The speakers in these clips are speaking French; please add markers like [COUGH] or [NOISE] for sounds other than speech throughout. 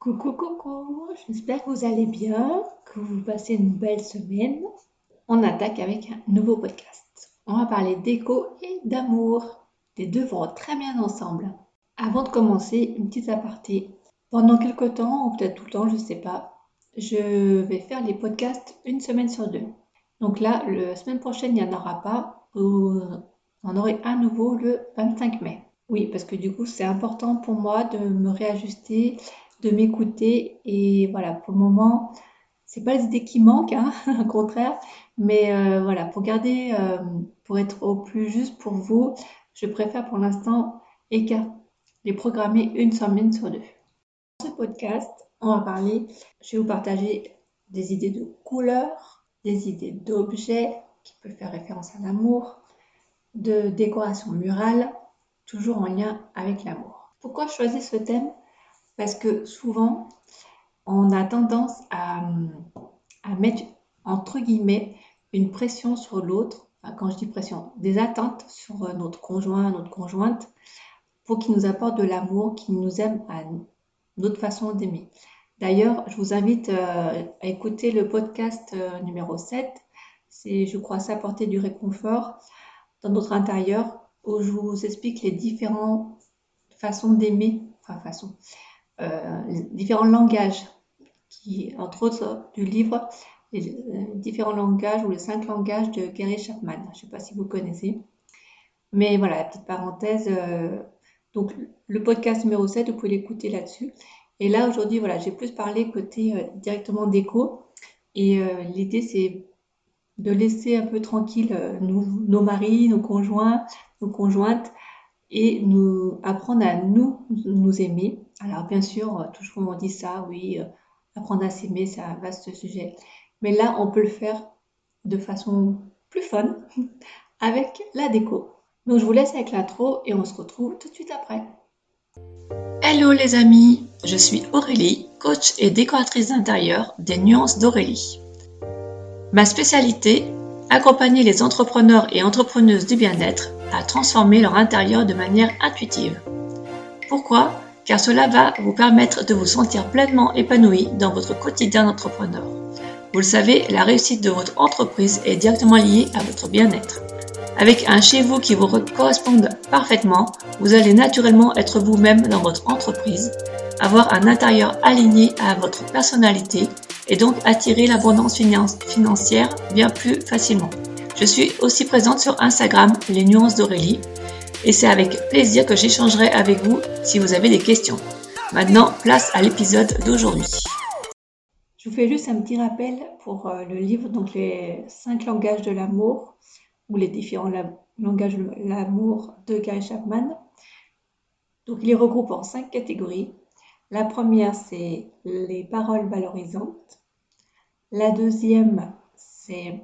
Coucou, coucou, j'espère que vous allez bien, que vous passez une belle semaine. On attaque avec un nouveau podcast. On va parler d'écho et d'amour. Les deux vont très bien ensemble. Avant de commencer, une petite aparté. Pendant quelques temps, ou peut-être tout le temps, je ne sais pas, je vais faire les podcasts une semaine sur deux. Donc là, la semaine prochaine, il n'y en aura pas. Vous en aurez un nouveau le 25 mai. Oui, parce que du coup, c'est important pour moi de me réajuster, de m'écouter. Et voilà, pour le moment, c'est pas les idées qui manquent, hein, [LAUGHS] au contraire. Mais euh, voilà, pour garder, euh, pour être au plus juste pour vous, je préfère pour l'instant écarter, les programmer une semaine sur deux. Dans ce podcast, on va parler, je vais vous partager des idées de couleurs, des idées d'objets qui peuvent faire référence à l'amour, de décoration murale, toujours en lien avec l'amour. Pourquoi choisir ce thème? Parce que souvent, on a tendance à, mettre, entre guillemets, une pression sur l'autre. quand je dis pression, des attentes sur notre conjoint, notre conjointe, pour qu'il nous apporte de l'amour, qu'il nous aime à notre façon d'aimer. D'ailleurs, je vous invite euh, à écouter le podcast euh, numéro 7. C'est, je crois, s'apporter du réconfort dans notre intérieur où je vous explique les différentes façons d'aimer, enfin façon, euh, les différents langages, qui, entre autres du livre, les euh, différents langages ou les cinq langages de Gary Chapman. Je ne sais pas si vous connaissez. Mais voilà, petite parenthèse. Euh, donc, le podcast numéro 7, vous pouvez l'écouter là-dessus. Et là, aujourd'hui, voilà, j'ai plus parlé côté directement d'écho. Et l'idée, c'est de laisser un peu tranquille nos maris, nos conjoints, nos conjointes et nous apprendre à nous nous aimer. Alors bien sûr, toujours on dit ça, oui, euh, apprendre à s'aimer, c'est un vaste sujet. Mais là, on peut le faire de façon plus fun [LAUGHS] avec la déco. Donc je vous laisse avec l'intro et on se retrouve tout de suite après. Hello les amis, je suis Aurélie, coach et décoratrice d'intérieur des nuances d'Aurélie. Ma spécialité, accompagner les entrepreneurs et entrepreneuses du bien-être à transformer leur intérieur de manière intuitive. Pourquoi? Car cela va vous permettre de vous sentir pleinement épanoui dans votre quotidien d'entrepreneur. Vous le savez, la réussite de votre entreprise est directement liée à votre bien-être. Avec un chez vous qui vous corresponde parfaitement, vous allez naturellement être vous-même dans votre entreprise, avoir un intérieur aligné à votre personnalité et donc attirer l'abondance financière bien plus facilement. Je suis aussi présente sur Instagram, les nuances d'Aurélie, et c'est avec plaisir que j'échangerai avec vous si vous avez des questions. Maintenant, place à l'épisode d'aujourd'hui. Je vous fais juste un petit rappel pour euh, le livre, donc les cinq langages de l'amour, ou les différents langages de l'amour de Gary Chapman. Donc, il les regroupe en cinq catégories. La première, c'est les paroles valorisantes. La deuxième, c'est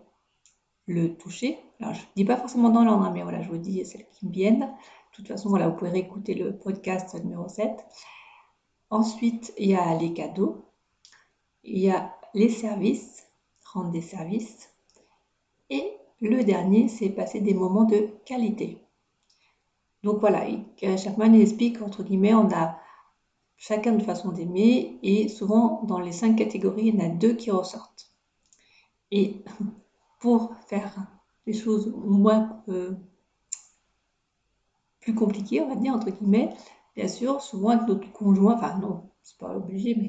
le toucher. Je ne dis pas forcément dans l'ordre, hein, mais voilà, je vous dis celles qui me viennent. De toute façon, voilà, vous pouvez réécouter le podcast numéro 7. Ensuite, il y a les cadeaux. Il y a les services, rendre des services. Et le dernier, c'est passer des moments de qualité. Donc voilà, Chapman explique, entre guillemets, on a chacun de façon d'aimer, et souvent dans les cinq catégories, il y en a deux qui ressortent. [LAUGHS] pour faire les choses moins euh, plus compliquées, on va dire, entre guillemets, bien sûr, souvent avec notre conjoint, enfin non, c'est pas obligé, mais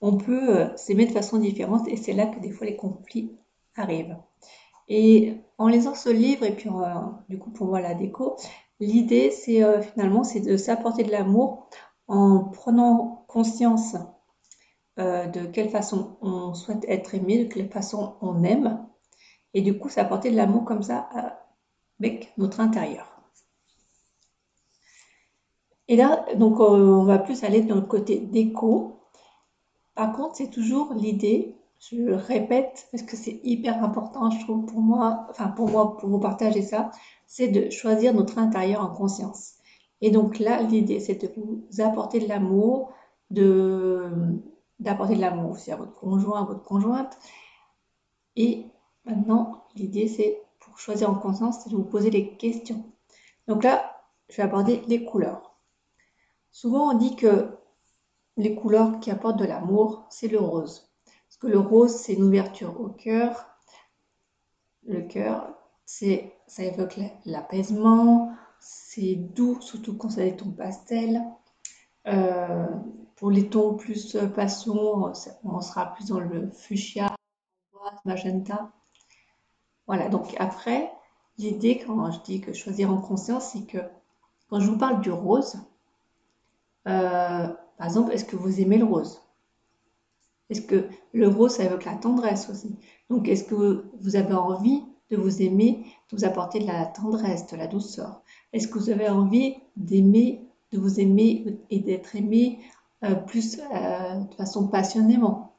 on peut euh, s'aimer de façon différente, et c'est là que des fois les conflits arrivent. Et en lisant ce livre, et puis euh, du coup pour moi la déco, l'idée c'est finalement c'est de s'apporter de l'amour en prenant conscience euh, de quelle façon on souhaite être aimé, de quelle façon on aime. Et du coup, ça apporter de l'amour comme ça euh, avec notre intérieur. Et là, donc, on va plus aller dans le côté déco. Par contre, c'est toujours l'idée, je le répète, parce que c'est hyper important, je trouve, pour moi, enfin, pour moi, pour vous partager ça, c'est de choisir notre intérieur en conscience. Et donc là, l'idée, c'est de vous apporter de l'amour, de, d'apporter de l'amour aussi à votre conjoint, à votre conjointe. Et maintenant, l'idée, c'est pour choisir en conscience, c'est de vous poser des questions. Donc là, je vais aborder les couleurs. Souvent, on dit que les couleurs qui apportent de l'amour, c'est le rose. Parce que le rose, c'est une ouverture au cœur. Le cœur, ça évoque l'apaisement, c'est doux, surtout quand c'est des tons pastel. Euh, pour les tons plus passion, on sera plus dans le fuchsia, magenta. Voilà, donc après, l'idée quand je dis que choisir en conscience, c'est que quand je vous parle du rose, euh, par exemple, est-ce que vous aimez le rose? Est-ce que le rose, ça évoque la tendresse aussi? Donc, est-ce que vous avez envie de vous aimer, de vous apporter de la tendresse, de la douceur? Est-ce que vous avez envie d'aimer, de vous aimer et d'être aimé euh, plus euh, de façon passionnément?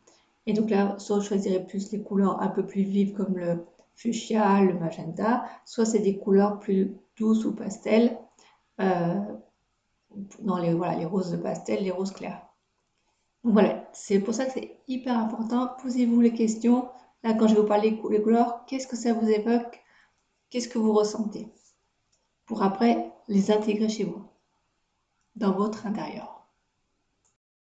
Et donc là, soit je choisirais plus les couleurs un peu plus vives comme le fuchsia, le magenta, soit c'est des couleurs plus douces ou pastel euh, les, voilà, les roses de pastel, les roses clairs. Donc voilà, c'est pour ça que c'est hyper important. Posez-vous les questions. Là, quand je vais vous parler des couleurs, qu'est-ce que ça vous évoque? Qu'est-ce que vous ressentez? Pour après les intégrer chez vous, dans votre intérieur.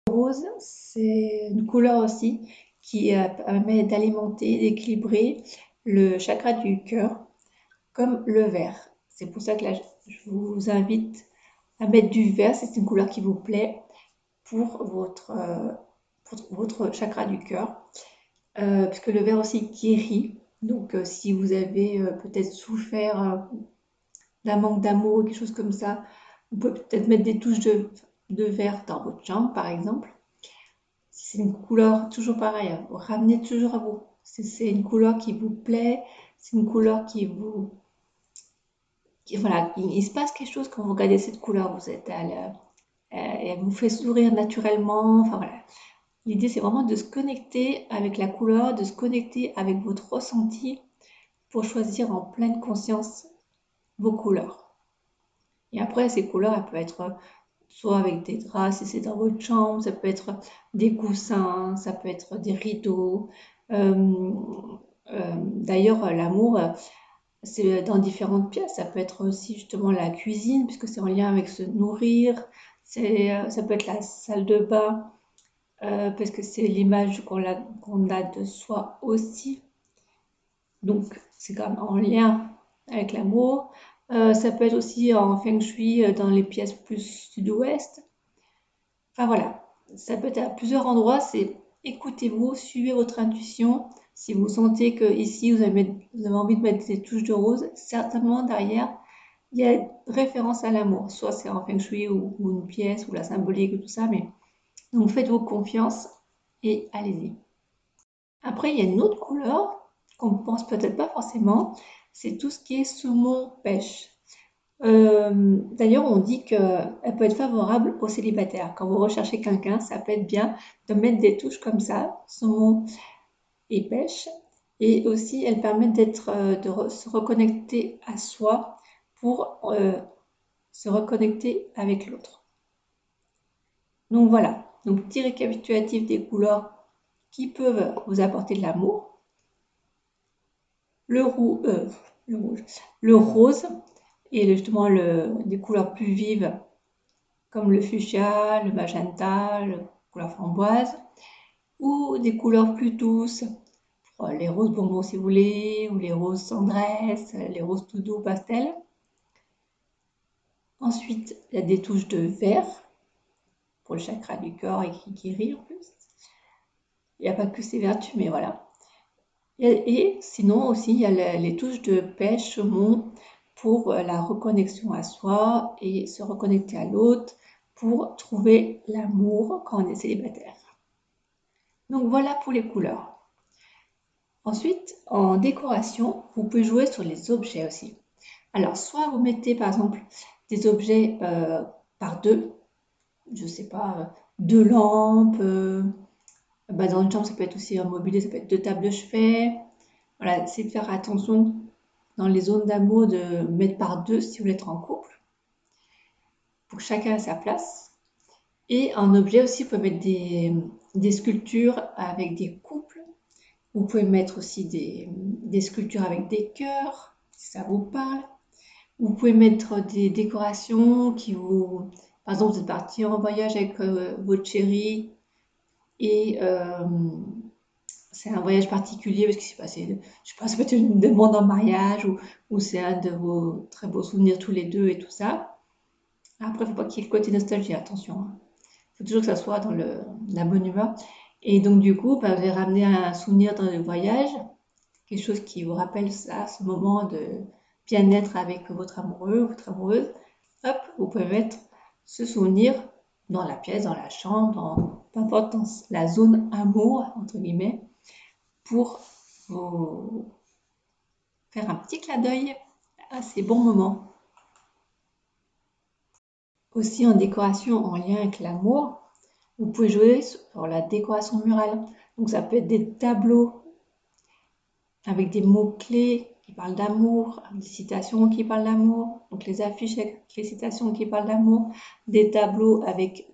Le rose, c'est une couleur aussi qui euh, permet d'alimenter, d'équilibrer le chakra du cœur, comme le vert. C'est pour ça que là, je vous invite à mettre du vert, c'est une couleur qui vous plaît pour votre, euh, chakra du cœur. Euh, puisque le vert aussi guérit. Donc euh, si vous avez peut-être souffert d'un manque d'amour ou quelque chose comme ça, vous pouvez peut-être mettre des touches de, vert dans votre chambre par exemple. Si c'est une couleur toujours pareille, ramenez toujours à vous. C'est une couleur qui vous plaît, c'est une couleur qui vous voilà, il, se passe quelque chose quand vous regardez cette couleur. Vous êtes à euh, elle vous fait sourire naturellement. Enfin voilà. L'idée, c'est vraiment de se connecter avec la couleur, de se connecter avec votre ressenti pour choisir en pleine conscience vos couleurs. Et après, ces couleurs, elles peuvent être soit avec des draps si c'est dans votre chambre, ça peut être des coussins, ça peut être des rideaux. Euh, euh, d'ailleurs, l'amour, c'est dans différentes pièces. Ça peut être aussi justement la cuisine, puisque c'est en lien avec se nourrir. Euh, ça peut être la salle de bain, parce que c'est l'image qu'on a, de soi aussi. Donc, c'est quand même en lien avec l'amour. Ça peut être aussi en feng shui dans les pièces plus sud-ouest. Enfin voilà, ça peut être à plusieurs endroits. Écoutez-vous, suivez votre intuition. Si vous sentez que ici vous avez, envie de mettre des touches de rose, certainement derrière il y a référence à l'amour. Soit c'est en feng shui ou, une pièce ou la symbolique ou tout ça, mais donc faites-vous confiance et allez-y. Après, il y a une autre couleur qu'on ne pense peut-être pas forcément, c'est tout ce qui est saumon pêche. Euh, d'ailleurs, on dit qu'elle peut être favorable aux célibataires. Quand vous recherchez quelqu'un, ça peut être bien de mettre des touches comme ça, saumon et pêche. Et aussi, elles permettent d'être, euh, de se reconnecter à soi pour euh, se reconnecter avec l'autre. Donc voilà, donc petit récapitulatif des couleurs qui peuvent vous apporter de l'amour. Le, le, rouge, le rose et justement des couleurs plus vives comme le fuchsia, le magenta, la couleur framboise ou des couleurs plus douces les roses bonbons si vous voulez, ou les roses cendresse, les roses tout doux pastel. Ensuite, il y a des touches de vert pour le chakra du corps et qui guérit en plus. Il n'y a pas que ces vertus, mais voilà. Et, sinon aussi, il y a les touches de pêche, saumon pour la reconnexion à soi et se reconnecter à l'autre pour trouver l'amour quand on est célibataire. Donc voilà pour les couleurs. Ensuite, en décoration, vous pouvez jouer sur les objets aussi. Alors, soit vous mettez par exemple des objets euh, par deux, je ne sais pas, euh, deux lampes, euh, bah, dans une chambre ça peut être aussi un mobilier, ça peut être deux tables de chevet. Voilà, c'est de faire attention dans les zones d'amour de mettre par deux si vous voulez être en couple, pour chacun ait sa place. Et en objet aussi, vous pouvez mettre des, des sculptures avec des couples vous pouvez mettre aussi des, sculptures avec des cœurs, si ça vous parle. Vous pouvez mettre des décorations qui vous, Par exemple, vous êtes parti en voyage avec euh, votre chérie et euh, c'est un voyage particulier parce qu'il s'est passé, je sais pas, ça peut être une demande en mariage ou, ou c'est un de vos très beaux souvenirs tous les deux et tout ça. Après, il ne faut pas qu'il y ait le côté nostalgie, attention. Il hein. faut toujours que ça soit dans le, la bonne humeur. Et donc, du coup, bah, vous allez ramener un souvenir dans le voyage, quelque chose qui vous rappelle ça, ce moment de bien-être avec votre amoureux, votre amoureuse. Hop, vous pouvez mettre ce souvenir dans la pièce, dans la chambre, dans, peu importe, dans la zone amour, entre guillemets, pour faire un petit clin d'œil à ces bons moments. Aussi en décoration en lien avec l'amour, vous pouvez jouer sur la décoration murale. Donc ça peut être des tableaux avec des mots-clés qui parlent d'amour, des citations qui parlent d'amour, donc les affiches avec les citations qui parlent d'amour, des tableaux avec,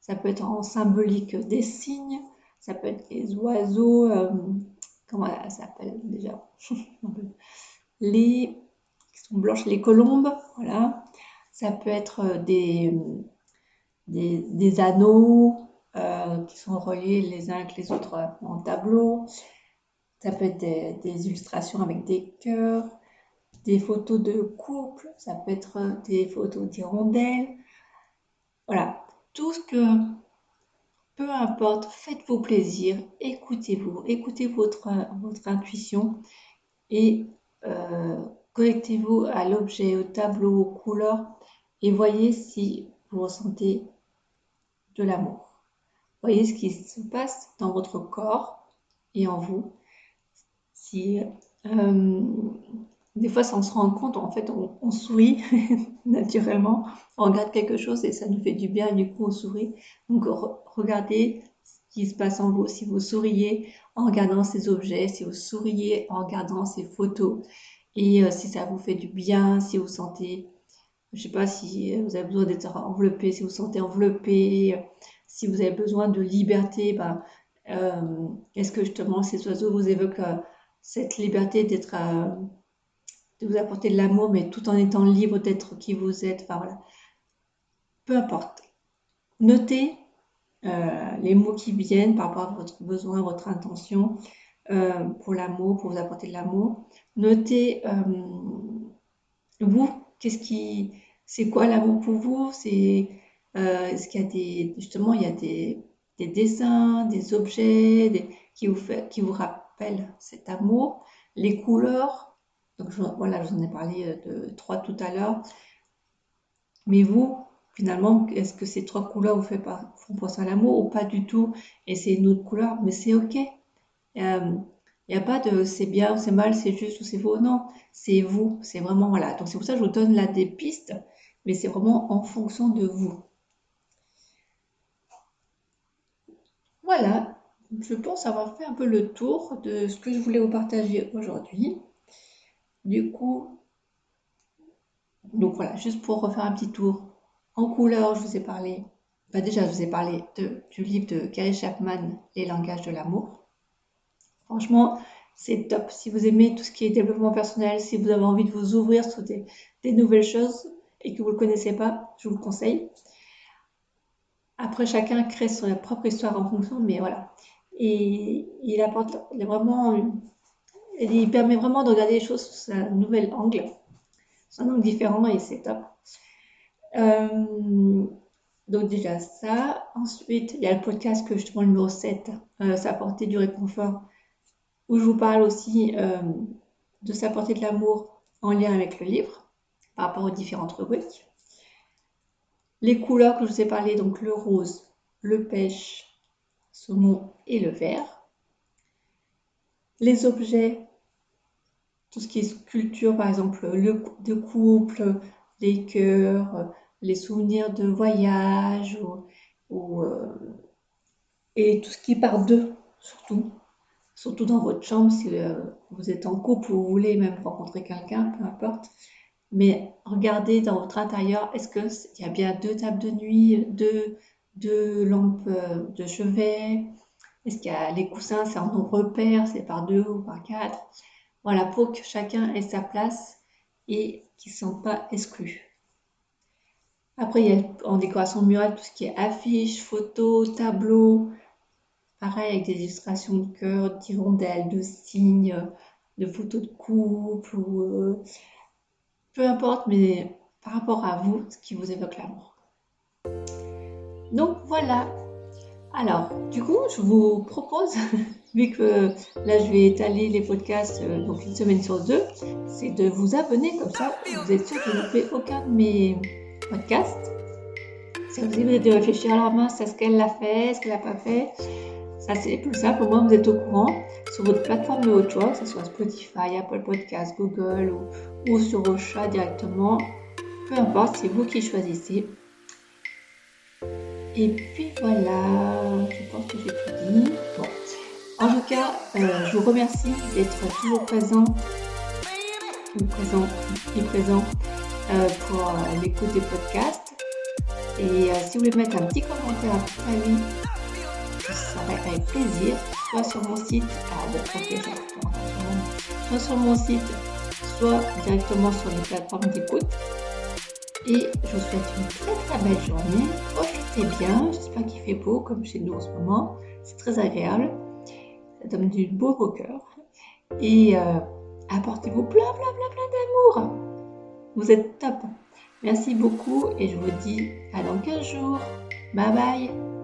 ça peut être en symbolique des signes, ça peut être les oiseaux, euh, comment ça s'appelle déjà? [LAUGHS] Les qui sont blanches, les colombes, voilà. Ça peut être euh, des, des, anneaux euh, qui sont reliés les uns avec les autres en tableau. Ça peut être des, illustrations avec des cœurs, des photos de couple, ça peut être des photos d'hirondelles. Voilà, tout ce que, peu importe, faites-vous plaisir, écoutez-vous, écoutez votre, intuition et euh, connectez-vous à l'objet, au tableau, aux couleurs et voyez si vous ressentez de l'amour. Voyez ce qui se passe dans votre corps et en vous si euh, des fois, sans se rendre compte, en fait, on, sourit [LAUGHS] naturellement, on regarde quelque chose et ça nous fait du bien, du coup, on sourit. Donc, regardez ce qui se passe en vous. Si vous souriez en regardant ces objets, si vous souriez en regardant ces photos, et euh, si ça vous fait du bien, si vous sentez, je sais pas, si vous avez besoin d'être enveloppé, si vous sentez enveloppé, si vous avez besoin de liberté, ben, euh, est-ce que justement ces oiseaux vous évoquent cette liberté d'être euh, de vous apporter de l'amour, mais tout en étant libre d'être qui vous êtes. Voilà. Peu importe. Notez euh, les mots qui viennent par rapport à votre besoin, votre intention euh, pour l'amour, pour vous apporter de l'amour. Notez vous, qu'est-ce qui, c'est quoi l'amour pour vous? C'est est-ce qu'il y a des, justement, il y a des, des dessins, des objets qui vous qui vous rappellent cet amour? Les couleurs, donc voilà, je vous en ai parlé euh, de trois tout à l'heure. Mais vous, finalement, est-ce que ces trois couleurs vous font penser à l'amour ou pas du tout? Et c'est une autre couleur, mais c'est ok. Il euh, n'y a pas de c'est bien ou c'est mal, c'est juste ou c'est faux. Non, c'est vous. C'est vraiment, voilà. Donc c'est pour ça que je vous donne là des pistes, mais c'est vraiment en fonction de vous. Voilà, je pense avoir fait un peu le tour de ce que je voulais vous partager aujourd'hui. Du coup, donc voilà, juste pour refaire un petit tour. En couleur, je vous ai parlé, bah déjà je vous ai parlé du livre de Gary Chapman, Les langages de l'amour. Franchement, c'est top. Si vous aimez tout ce qui est développement personnel, si vous avez envie de vous ouvrir sur des, des nouvelles choses et que vous ne le connaissez pas, je vous le conseille. Après, chacun crée sa propre histoire en fonction, mais voilà. Et il apporte vraiment, il permet vraiment de regarder les choses sous un nouvel angle, sous un angle différent et c'est top. Euh, donc déjà ça. Ensuite, il y a le podcast que justement le numéro 7, euh, s'apporter du réconfort, où je vous parle aussi euh, de s'apporter de l'amour en lien avec le livre, par rapport aux différentes rubriques. Les couleurs que je vous ai parlé, donc le rose, le pêche, saumon et le vert. Les objets, tout ce qui est sculpture, par exemple, le de couple, les cœurs, les souvenirs de voyage, ou, euh, et tout ce qui part d'eux, surtout. Surtout dans votre chambre, si euh, vous êtes en couple ou vous voulez même rencontrer quelqu'un, peu importe. Mais regardez dans votre intérieur, est-ce qu'il y a bien deux tables de nuit, deux, deux lampes euh, de chevet? Est-ce qu'il y a les coussins, c'est en nombre pair, c'est par deux ou par quatre? Voilà, pour que chacun ait sa place et qu'il ne sente pas exclu. Après, il y a en décoration murale tout ce qui est affiches, photos, tableaux. Pareil, avec des illustrations de cœur, d'hirondelles, de signes, de photos de couple, ou euh, peu importe, mais par rapport à vous, ce qui vous évoque l'amour. Donc voilà. Alors, du coup, je vous propose, vu que là je vais étaler les podcasts euh, donc une semaine sur deux, c'est de vous abonner comme ça, vous êtes sûr que vous ne loupez aucun de mes podcasts. Vous avez de réfléchir à la main, c'est ce qu'elle a fait, ce qu'elle n'a pas fait? Ça, c'est plus simple. Au moins, vous êtes au courant sur votre plateforme de votre choix, que ce soit Spotify, Apple Podcasts, Google ou, sur chat directement. Peu importe, c'est vous qui choisissez. Et puis voilà, je pense que j'ai tout dit. Bon. En tout cas, euh, je vous remercie d'être toujours présent, présent et présent euh, pour euh, l'écoute des podcasts. Et si vous voulez mettre un petit commentaire à votre avis, ça serait avec plaisir, soit sur mon site, soit sur mon site, soit directement sur les plateformes d'écoute. Et je vous souhaite une très très belle journée. Profitez bien. J'espère qu'il fait beau comme chez nous en ce moment. C'est très agréable. Ça du beau. Et euh, apportez-vous plein plein plein plein d'amour. Vous êtes top. Merci beaucoup et je vous dis à dans 15 jours. Bye bye.